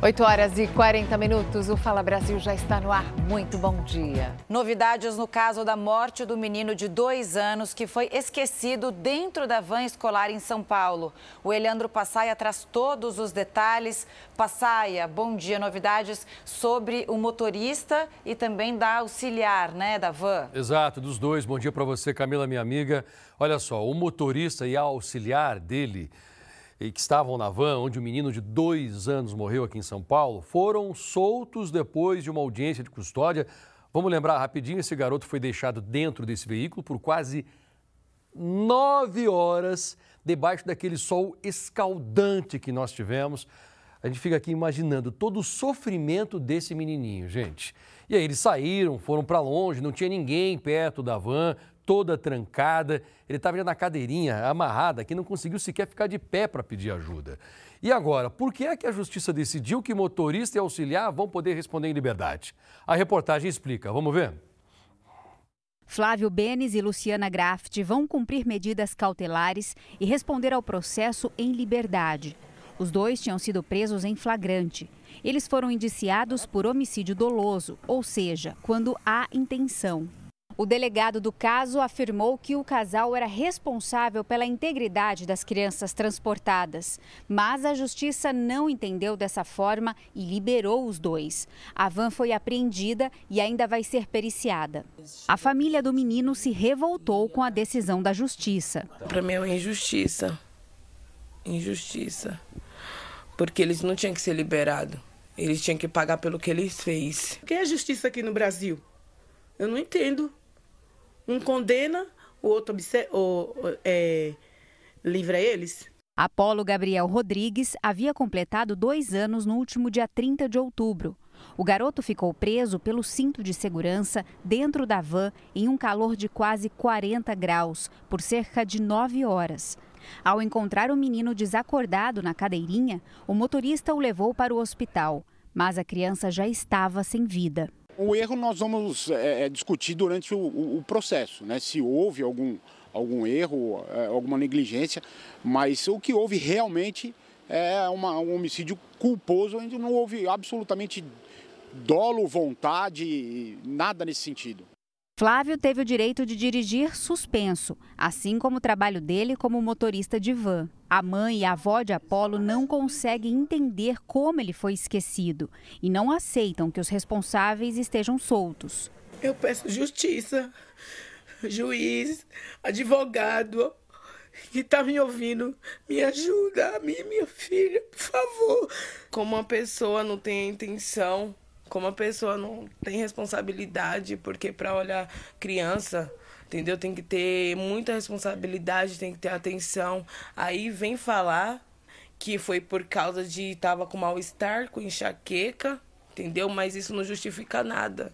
8 horas e 40 minutos, o Fala Brasil já está no ar. Muito bom dia. Novidades no caso da morte do menino de dois anos que foi esquecido dentro da van escolar em São Paulo. O Eleandro Passaia traz todos os detalhes. Passaia, bom dia. Novidades sobre o motorista e também da auxiliar, né, da van. Exato, dos dois. Bom dia para você, Camila, minha amiga. Olha só, o motorista e a auxiliar dele e que estavam na van, onde o um menino de dois anos morreu aqui em São Paulo, foram soltos depois de uma audiência de custódia. Vamos lembrar rapidinho: esse garoto foi deixado dentro desse veículo por quase nove horas, debaixo daquele sol escaldante que nós tivemos. A gente fica aqui imaginando todo o sofrimento desse menininho, gente. E aí eles saíram, foram para longe, não tinha ninguém perto da van, toda trancada. Ele estava na cadeirinha, amarrada, que não conseguiu sequer ficar de pé para pedir ajuda. E agora, por que é que a justiça decidiu que motorista e auxiliar vão poder responder em liberdade? A reportagem explica. Vamos ver? Flávio Benes e Luciana Graft vão cumprir medidas cautelares e responder ao processo em liberdade. Os dois tinham sido presos em flagrante. Eles foram indiciados por homicídio doloso, ou seja, quando há intenção. O delegado do caso afirmou que o casal era responsável pela integridade das crianças transportadas, mas a justiça não entendeu dessa forma e liberou os dois. A van foi apreendida e ainda vai ser periciada. A família do menino se revoltou com a decisão da justiça. Para mim é uma injustiça. Injustiça. Porque eles não tinham que ser liberados. Eles tinham que pagar pelo que eles fez. O que é justiça aqui no Brasil? Eu não entendo. Um condena, o outro ou, é, livra eles. Apolo Gabriel Rodrigues havia completado dois anos no último dia 30 de outubro. O garoto ficou preso pelo cinto de segurança dentro da van em um calor de quase 40 graus por cerca de nove horas. Ao encontrar o menino desacordado na cadeirinha, o motorista o levou para o hospital, mas a criança já estava sem vida. O erro nós vamos é, é, discutir durante o, o, o, processo, né? se houve algum, algum erro, é, alguma negligência, mas o que houve realmente é uma, um homicídio culposo, onde não houve absolutamente dolo, vontade, nada nesse sentido. Flávio teve o direito de dirigir suspenso, assim como o trabalho dele como motorista de van. A mãe e a avó de Apolo não conseguem entender como ele foi esquecido e não aceitam que os responsáveis estejam soltos. Eu peço justiça, juiz, advogado, que está me ouvindo, me ajuda, a mim e minha filha, por favor. Como uma pessoa não tem a intenção como a pessoa não tem responsabilidade, porque para olhar criança, entendeu? Tem que ter muita responsabilidade, tem que ter atenção. Aí vem falar que foi por causa de tava com mal-estar, com enxaqueca, entendeu? Mas isso não justifica nada,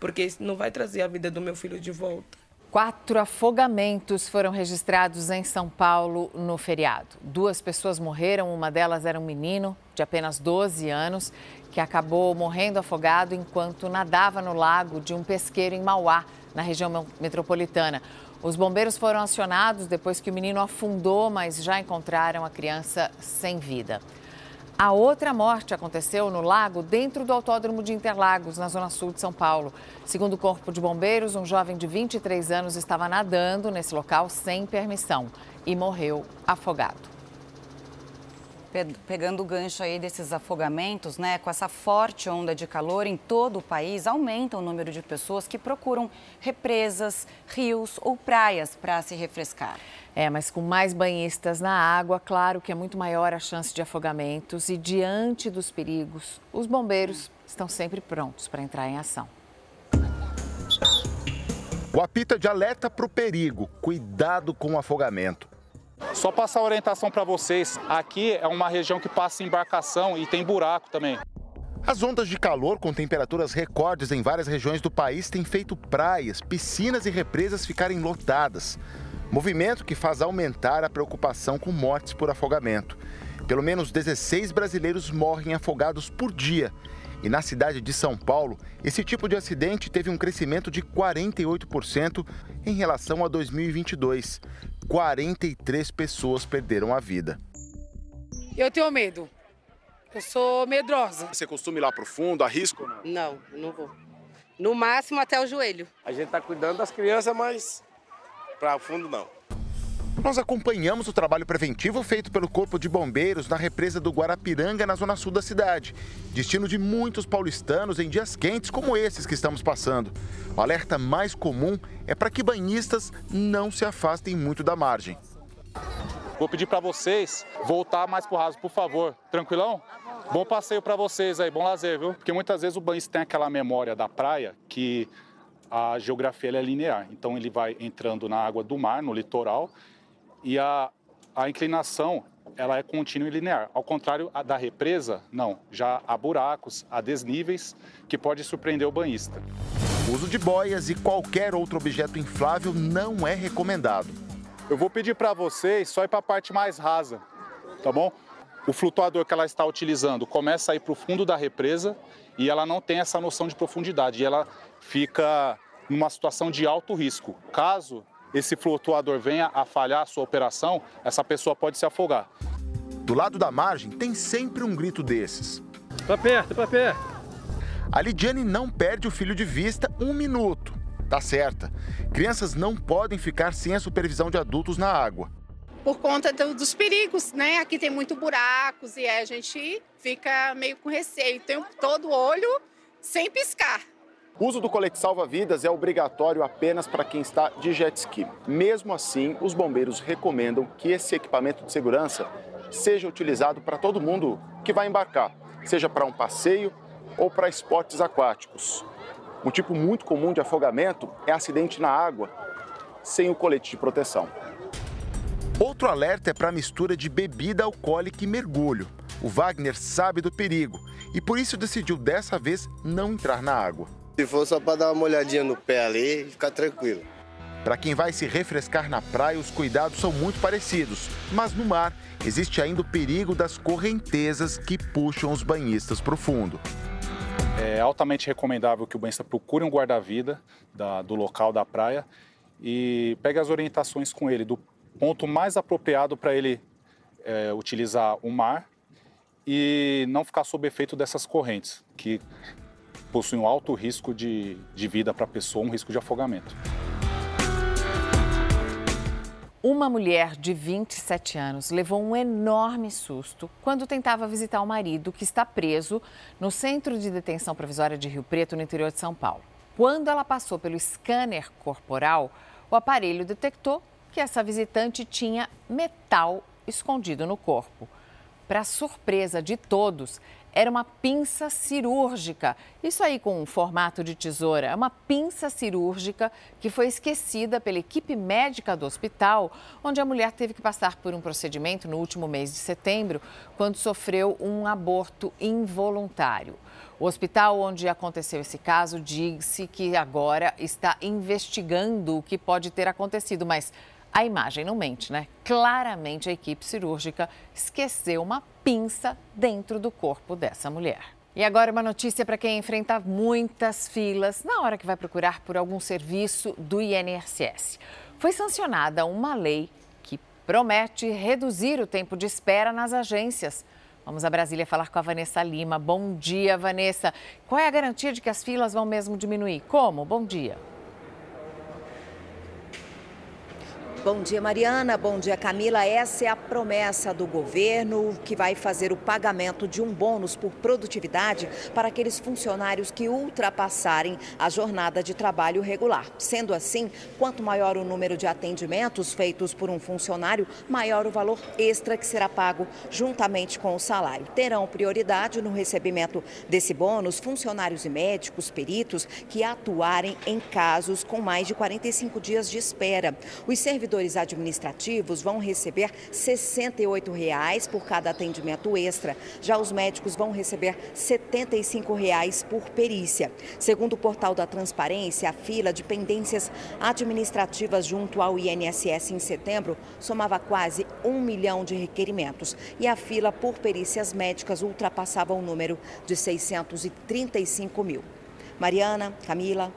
porque isso não vai trazer a vida do meu filho de volta. Quatro afogamentos foram registrados em São Paulo no feriado. Duas pessoas morreram, uma delas era um menino de apenas 12 anos que acabou morrendo afogado enquanto nadava no lago de um pesqueiro em Mauá, na região metropolitana. Os bombeiros foram acionados depois que o menino afundou, mas já encontraram a criança sem vida. A outra morte aconteceu no lago dentro do Autódromo de Interlagos, na zona sul de São Paulo. Segundo o Corpo de Bombeiros, um jovem de 23 anos estava nadando nesse local sem permissão e morreu afogado pegando o gancho aí desses afogamentos, né, com essa forte onda de calor em todo o país, aumenta o número de pessoas que procuram represas, rios ou praias para se refrescar. É, mas com mais banhistas na água, claro que é muito maior a chance de afogamentos e diante dos perigos, os bombeiros estão sempre prontos para entrar em ação. O apita de alerta para o perigo, cuidado com o afogamento. Só passar a orientação para vocês, aqui é uma região que passa embarcação e tem buraco também. As ondas de calor com temperaturas recordes em várias regiões do país têm feito praias, piscinas e represas ficarem lotadas. Movimento que faz aumentar a preocupação com mortes por afogamento. Pelo menos 16 brasileiros morrem afogados por dia. E na cidade de São Paulo, esse tipo de acidente teve um crescimento de 48% em relação a 2022. 43 pessoas perderam a vida. Eu tenho medo. Eu sou medrosa. Você costuma ir lá pro fundo, arrisco? Não, não, não vou. No máximo até o joelho. A gente está cuidando das crianças, mas para o fundo não. Nós acompanhamos o trabalho preventivo feito pelo Corpo de Bombeiros na represa do Guarapiranga, na zona sul da cidade. Destino de muitos paulistanos em dias quentes como esses que estamos passando. O alerta mais comum é para que banhistas não se afastem muito da margem. Vou pedir para vocês voltar mais pro raso, por favor. Tranquilão? Bom passeio para vocês aí, bom lazer, viu? Porque muitas vezes o banhista tem aquela memória da praia que a geografia é linear. Então ele vai entrando na água do mar, no litoral, e a, a inclinação ela é contínua e linear. Ao contrário da represa, não. Já há buracos, há desníveis que pode surpreender o banhista. O uso de boias e qualquer outro objeto inflável não é recomendado. Eu vou pedir para vocês só ir para a parte mais rasa, tá bom? O flutuador que ela está utilizando começa a ir para o fundo da represa e ela não tem essa noção de profundidade. E ela fica numa situação de alto risco. Caso esse flutuador venha a falhar a sua operação, essa pessoa pode se afogar. Do lado da margem tem sempre um grito desses. Para perto, para perto. A Lidiane não perde o filho de vista um minuto. Tá certa. Crianças não podem ficar sem a supervisão de adultos na água. Por conta do, dos perigos, né? Aqui tem muito buracos e a gente fica meio com receio. Tem todo o olho sem piscar. O uso do colete salva-vidas é obrigatório apenas para quem está de jet ski. Mesmo assim, os bombeiros recomendam que esse equipamento de segurança seja utilizado para todo mundo que vai embarcar, seja para um passeio ou para esportes aquáticos. Um tipo muito comum de afogamento é acidente na água sem o colete de proteção. Outro alerta é para a mistura de bebida alcoólica e mergulho. O Wagner sabe do perigo e por isso decidiu dessa vez não entrar na água. Se for só para dar uma olhadinha no pé ali e ficar tranquilo. Para quem vai se refrescar na praia, os cuidados são muito parecidos, mas no mar existe ainda o perigo das correntezas que puxam os banhistas para o fundo. É altamente recomendável que o banhista procure um guarda-vida do local da praia e pegue as orientações com ele do ponto mais apropriado para ele é, utilizar o mar e não ficar sob efeito dessas correntes, que possui um alto risco de, de vida para a pessoa, um risco de afogamento. Uma mulher de 27 anos levou um enorme susto quando tentava visitar o marido, que está preso no Centro de Detenção Provisória de Rio Preto, no interior de São Paulo. Quando ela passou pelo scanner corporal, o aparelho detectou que essa visitante tinha metal escondido no corpo. Para surpresa de todos, era uma pinça cirúrgica. Isso aí com um formato de tesoura. É uma pinça cirúrgica que foi esquecida pela equipe médica do hospital, onde a mulher teve que passar por um procedimento no último mês de setembro, quando sofreu um aborto involuntário. O hospital onde aconteceu esse caso disse que agora está investigando o que pode ter acontecido, mas a imagem não mente, né? Claramente a equipe cirúrgica esqueceu uma pinça dentro do corpo dessa mulher. E agora uma notícia para quem enfrenta muitas filas na hora que vai procurar por algum serviço do INSS. Foi sancionada uma lei que promete reduzir o tempo de espera nas agências. Vamos a Brasília falar com a Vanessa Lima. Bom dia, Vanessa. Qual é a garantia de que as filas vão mesmo diminuir? Como? Bom dia. Bom dia, Mariana. Bom dia, Camila. Essa é a promessa do governo que vai fazer o pagamento de um bônus por produtividade para aqueles funcionários que ultrapassarem a jornada de trabalho regular. Sendo assim, quanto maior o número de atendimentos feitos por um funcionário, maior o valor extra que será pago juntamente com o salário. Terão prioridade no recebimento desse bônus funcionários e médicos, peritos que atuarem em casos com mais de 45 dias de espera. Os servidores servidores administrativos vão receber 68 reais por cada atendimento extra. Já os médicos vão receber 75 reais por perícia. Segundo o portal da Transparência, a fila de pendências administrativas junto ao INSS em setembro somava quase um milhão de requerimentos e a fila por perícias médicas ultrapassava o número de 635 mil. Mariana, Camila.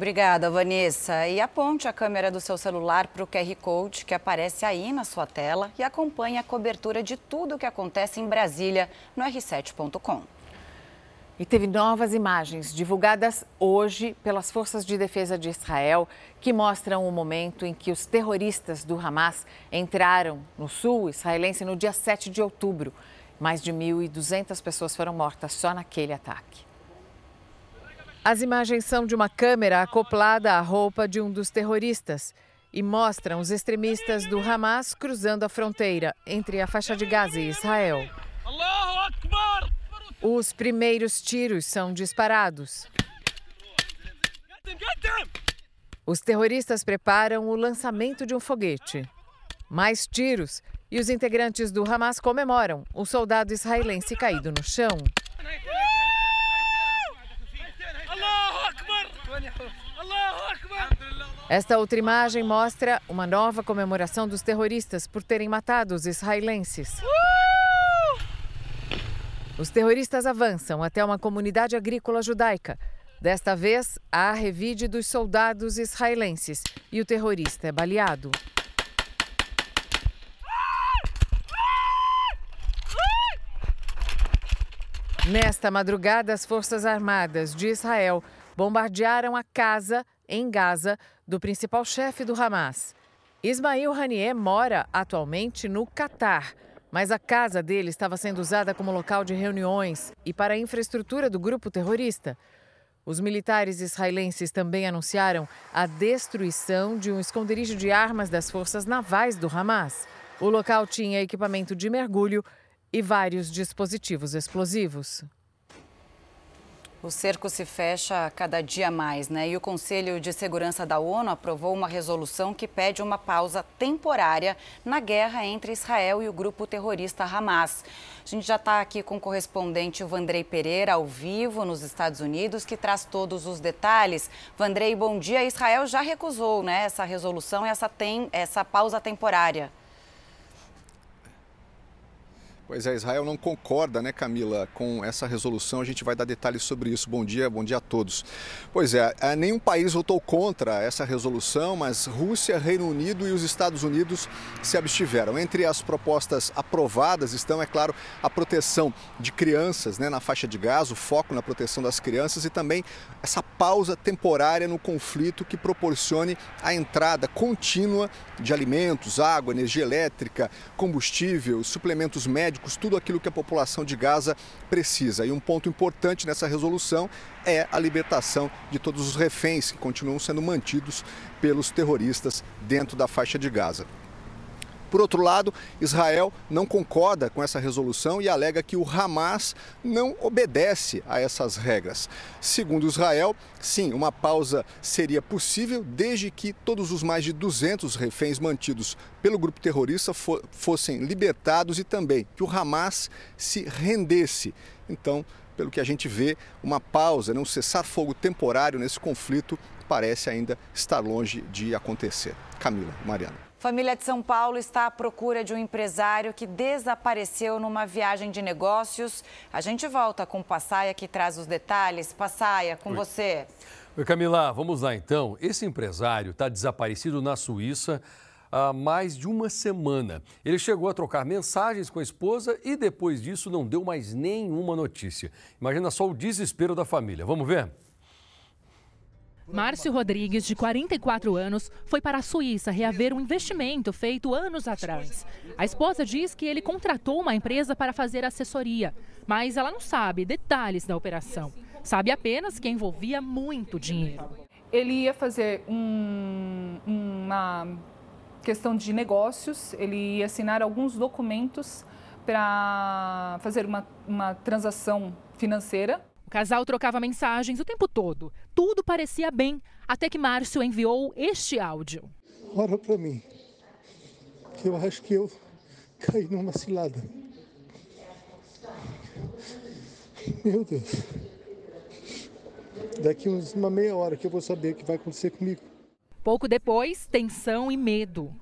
Obrigada, Vanessa. E aponte a câmera do seu celular para o QR Code que aparece aí na sua tela e acompanhe a cobertura de tudo o que acontece em Brasília no r7.com. E teve novas imagens divulgadas hoje pelas Forças de Defesa de Israel que mostram o momento em que os terroristas do Hamas entraram no sul israelense no dia 7 de outubro. Mais de 1.200 pessoas foram mortas só naquele ataque. As imagens são de uma câmera acoplada à roupa de um dos terroristas e mostram os extremistas do Hamas cruzando a fronteira entre a faixa de Gaza e Israel. Os primeiros tiros são disparados. Os terroristas preparam o lançamento de um foguete. Mais tiros e os integrantes do Hamas comemoram o soldado israelense caído no chão. Esta outra imagem mostra uma nova comemoração dos terroristas por terem matado os israelenses. Os terroristas avançam até uma comunidade agrícola judaica. Desta vez, há revide dos soldados israelenses e o terrorista é baleado. Nesta madrugada, as Forças Armadas de Israel bombardearam a casa em Gaza do principal chefe do Hamas. Ismail Haniyeh mora atualmente no Catar mas a casa dele estava sendo usada como local de reuniões e para a infraestrutura do grupo terrorista. Os militares israelenses também anunciaram a destruição de um esconderijo de armas das forças navais do Hamas. O local tinha equipamento de mergulho e vários dispositivos explosivos. O cerco se fecha cada dia mais, né? E o Conselho de Segurança da ONU aprovou uma resolução que pede uma pausa temporária na guerra entre Israel e o grupo terrorista Hamas. A gente já está aqui com o correspondente Vandrei Pereira, ao vivo, nos Estados Unidos, que traz todos os detalhes. Vandrei, bom dia. Israel já recusou né, essa resolução e essa, tem, essa pausa temporária. Pois é, Israel não concorda, né, Camila, com essa resolução. A gente vai dar detalhes sobre isso. Bom dia, bom dia a todos. Pois é, é, nenhum país votou contra essa resolução, mas Rússia, Reino Unido e os Estados Unidos se abstiveram. Entre as propostas aprovadas estão, é claro, a proteção de crianças né, na faixa de gás, o foco na proteção das crianças e também essa pausa temporária no conflito que proporcione a entrada contínua de alimentos, água, energia elétrica, combustível, suplementos médicos médicos, tudo aquilo que a população de Gaza precisa. E um ponto importante nessa resolução é a libertação de todos os reféns que continuam sendo mantidos pelos terroristas dentro da faixa de Gaza. Por outro lado, Israel não concorda com essa resolução e alega que o Hamas não obedece a essas regras. Segundo Israel, sim, uma pausa seria possível desde que todos os mais de 200 reféns mantidos pelo grupo terrorista fossem libertados e também que o Hamas se rendesse. Então, pelo que a gente vê, uma pausa, né, um cessar-fogo temporário nesse conflito parece ainda estar longe de acontecer. Camila, Mariana. Família de São Paulo está à procura de um empresário que desapareceu numa viagem de negócios. A gente volta com o Passaia que traz os detalhes. Passaia, com Oi. você. Oi, Camila, vamos lá então. Esse empresário está desaparecido na Suíça há mais de uma semana. Ele chegou a trocar mensagens com a esposa e depois disso não deu mais nenhuma notícia. Imagina só o desespero da família. Vamos ver? Márcio Rodrigues, de 44 anos, foi para a Suíça reaver um investimento feito anos atrás. A esposa diz que ele contratou uma empresa para fazer assessoria, mas ela não sabe detalhes da operação. Sabe apenas que envolvia muito dinheiro. Ele ia fazer um, uma questão de negócios, ele ia assinar alguns documentos para fazer uma, uma transação financeira o casal trocava mensagens o tempo todo. Tudo parecia bem, até que Márcio enviou este áudio. Ora para mim, que eu acho que eu caí numa cilada. Meu Deus. Daqui uns, uma meia hora que eu vou saber o que vai acontecer comigo. Pouco depois, tensão e medo.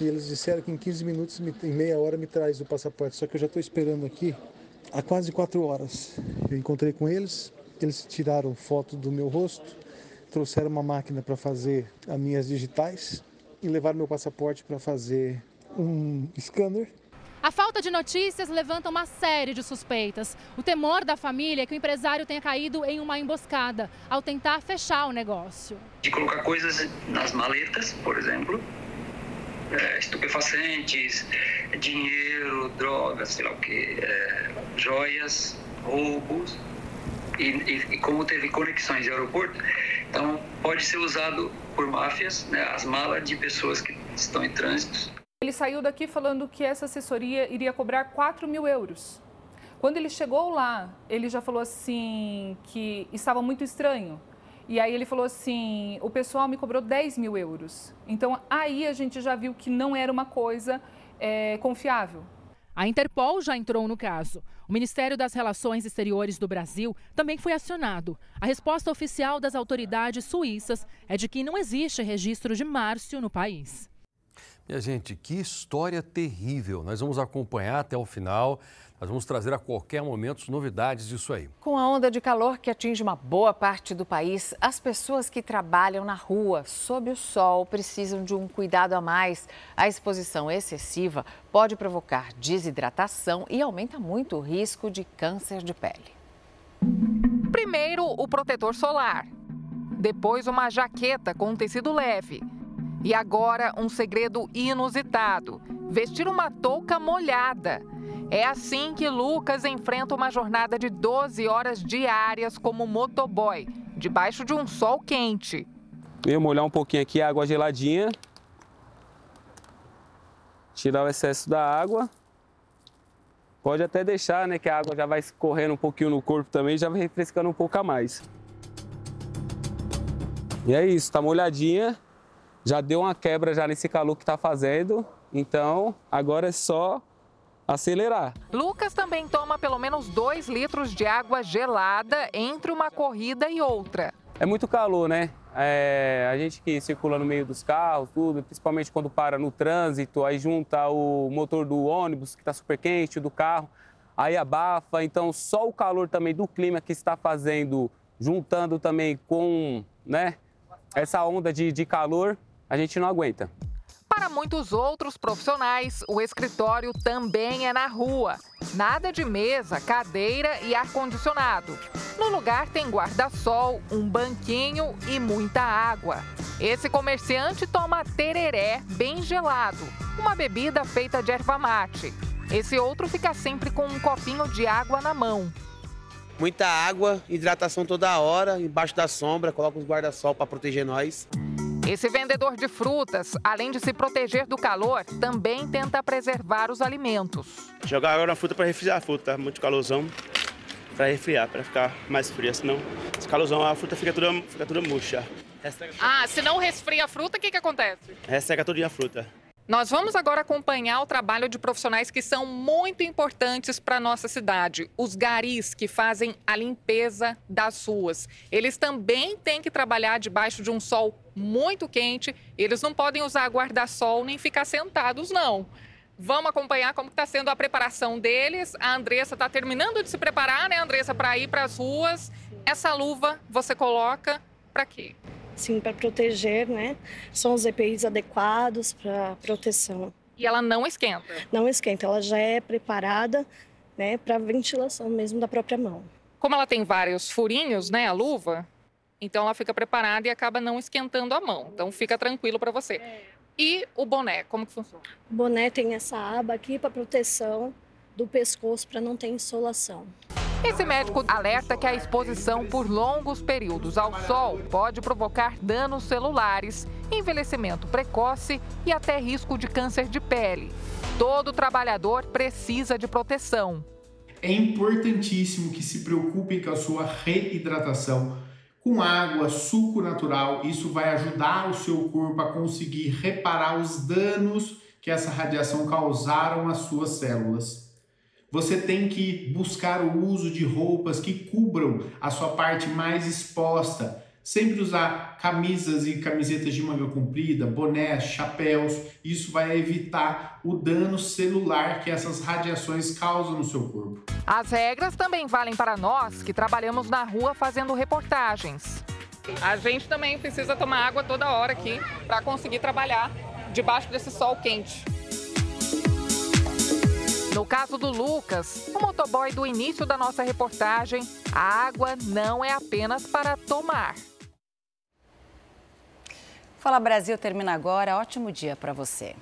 E eles disseram que em 15 minutos, em meia hora, me traz o passaporte. Só que eu já estou esperando aqui há quase quatro horas. Eu encontrei com eles, eles tiraram foto do meu rosto, trouxeram uma máquina para fazer as minhas digitais e levaram meu passaporte para fazer um scanner a falta de notícias levanta uma série de suspeitas. O temor da família é que o empresário tenha caído em uma emboscada ao tentar fechar o negócio. De colocar coisas nas maletas, por exemplo, é, estupefacientes, dinheiro, drogas, sei lá o que, é, joias, roubos. E, e, e, como teve conexões de aeroporto, então pode ser usado por máfias, né, as malas de pessoas que estão em trânsito ele saiu daqui falando que essa assessoria iria cobrar 4 mil euros. Quando ele chegou lá, ele já falou assim que estava muito estranho. E aí ele falou assim: o pessoal me cobrou 10 mil euros. Então aí a gente já viu que não era uma coisa é, confiável. A Interpol já entrou no caso. O Ministério das Relações Exteriores do Brasil também foi acionado. A resposta oficial das autoridades suíças é de que não existe registro de Márcio no país. Minha gente, que história terrível. Nós vamos acompanhar até o final. Nós vamos trazer a qualquer momento novidades disso aí. Com a onda de calor que atinge uma boa parte do país, as pessoas que trabalham na rua, sob o sol, precisam de um cuidado a mais. A exposição excessiva pode provocar desidratação e aumenta muito o risco de câncer de pele. Primeiro, o protetor solar. Depois, uma jaqueta com tecido leve. E agora, um segredo inusitado: vestir uma touca molhada. É assim que Lucas enfrenta uma jornada de 12 horas diárias como motoboy, debaixo de um sol quente. Eu molhar um pouquinho aqui, água geladinha. Tirar o excesso da água. Pode até deixar, né, que a água já vai correndo um pouquinho no corpo também, já vai refrescando um pouco a mais. E é isso, tá molhadinha já deu uma quebra já nesse calor que está fazendo, então agora é só acelerar. Lucas também toma pelo menos 2 litros de água gelada entre uma corrida e outra. É muito calor, né? É, a gente que circula no meio dos carros, tudo, principalmente quando para no trânsito, aí junta o motor do ônibus que está super quente, do carro, aí abafa. Então, só o calor também do clima que está fazendo, juntando também com né, essa onda de, de calor, a gente não aguenta. Para muitos outros profissionais, o escritório também é na rua. Nada de mesa, cadeira e ar-condicionado. No lugar tem guarda-sol, um banquinho e muita água. Esse comerciante toma tereré bem gelado, uma bebida feita de erva mate. Esse outro fica sempre com um copinho de água na mão. Muita água, hidratação toda hora, embaixo da sombra, coloca os guarda-sol para proteger nós. Esse vendedor de frutas, além de se proteger do calor, também tenta preservar os alimentos. Jogar água na fruta para refrigerar a fruta, tá muito calorzão, para refriar, para ficar mais fria, senão esse calorzão a fruta fica toda, fica toda murcha. Ah, se não resfria a fruta, o que, que acontece? Resseca toda a fruta. Nós vamos agora acompanhar o trabalho de profissionais que são muito importantes para a nossa cidade. Os garis que fazem a limpeza das ruas. Eles também têm que trabalhar debaixo de um sol muito quente. Eles não podem usar guarda-sol nem ficar sentados, não. Vamos acompanhar como está sendo a preparação deles. A Andressa está terminando de se preparar, né, Andressa, para ir para as ruas. Essa luva você coloca para quê? sim, para proteger, né? São os EPIs adequados para proteção. E ela não esquenta? Não esquenta, ela já é preparada, né, para ventilação mesmo da própria mão. Como ela tem vários furinhos, né, a luva, então ela fica preparada e acaba não esquentando a mão. Então fica tranquilo para você. E o boné, como que funciona? O boné tem essa aba aqui para proteção do pescoço para não ter insolação. Esse médico alerta que a exposição por longos períodos ao sol pode provocar danos celulares, envelhecimento precoce e até risco de câncer de pele. Todo trabalhador precisa de proteção. É importantíssimo que se preocupem com a sua reidratação. Com água, suco natural, isso vai ajudar o seu corpo a conseguir reparar os danos que essa radiação causaram às suas células. Você tem que buscar o uso de roupas que cubram a sua parte mais exposta. Sempre usar camisas e camisetas de manga comprida, bonés, chapéus. Isso vai evitar o dano celular que essas radiações causam no seu corpo. As regras também valem para nós que trabalhamos na rua fazendo reportagens. A gente também precisa tomar água toda hora aqui para conseguir trabalhar debaixo desse sol quente. No caso do Lucas, o motoboy do início da nossa reportagem, a água não é apenas para tomar. Fala Brasil termina agora. Ótimo dia para você.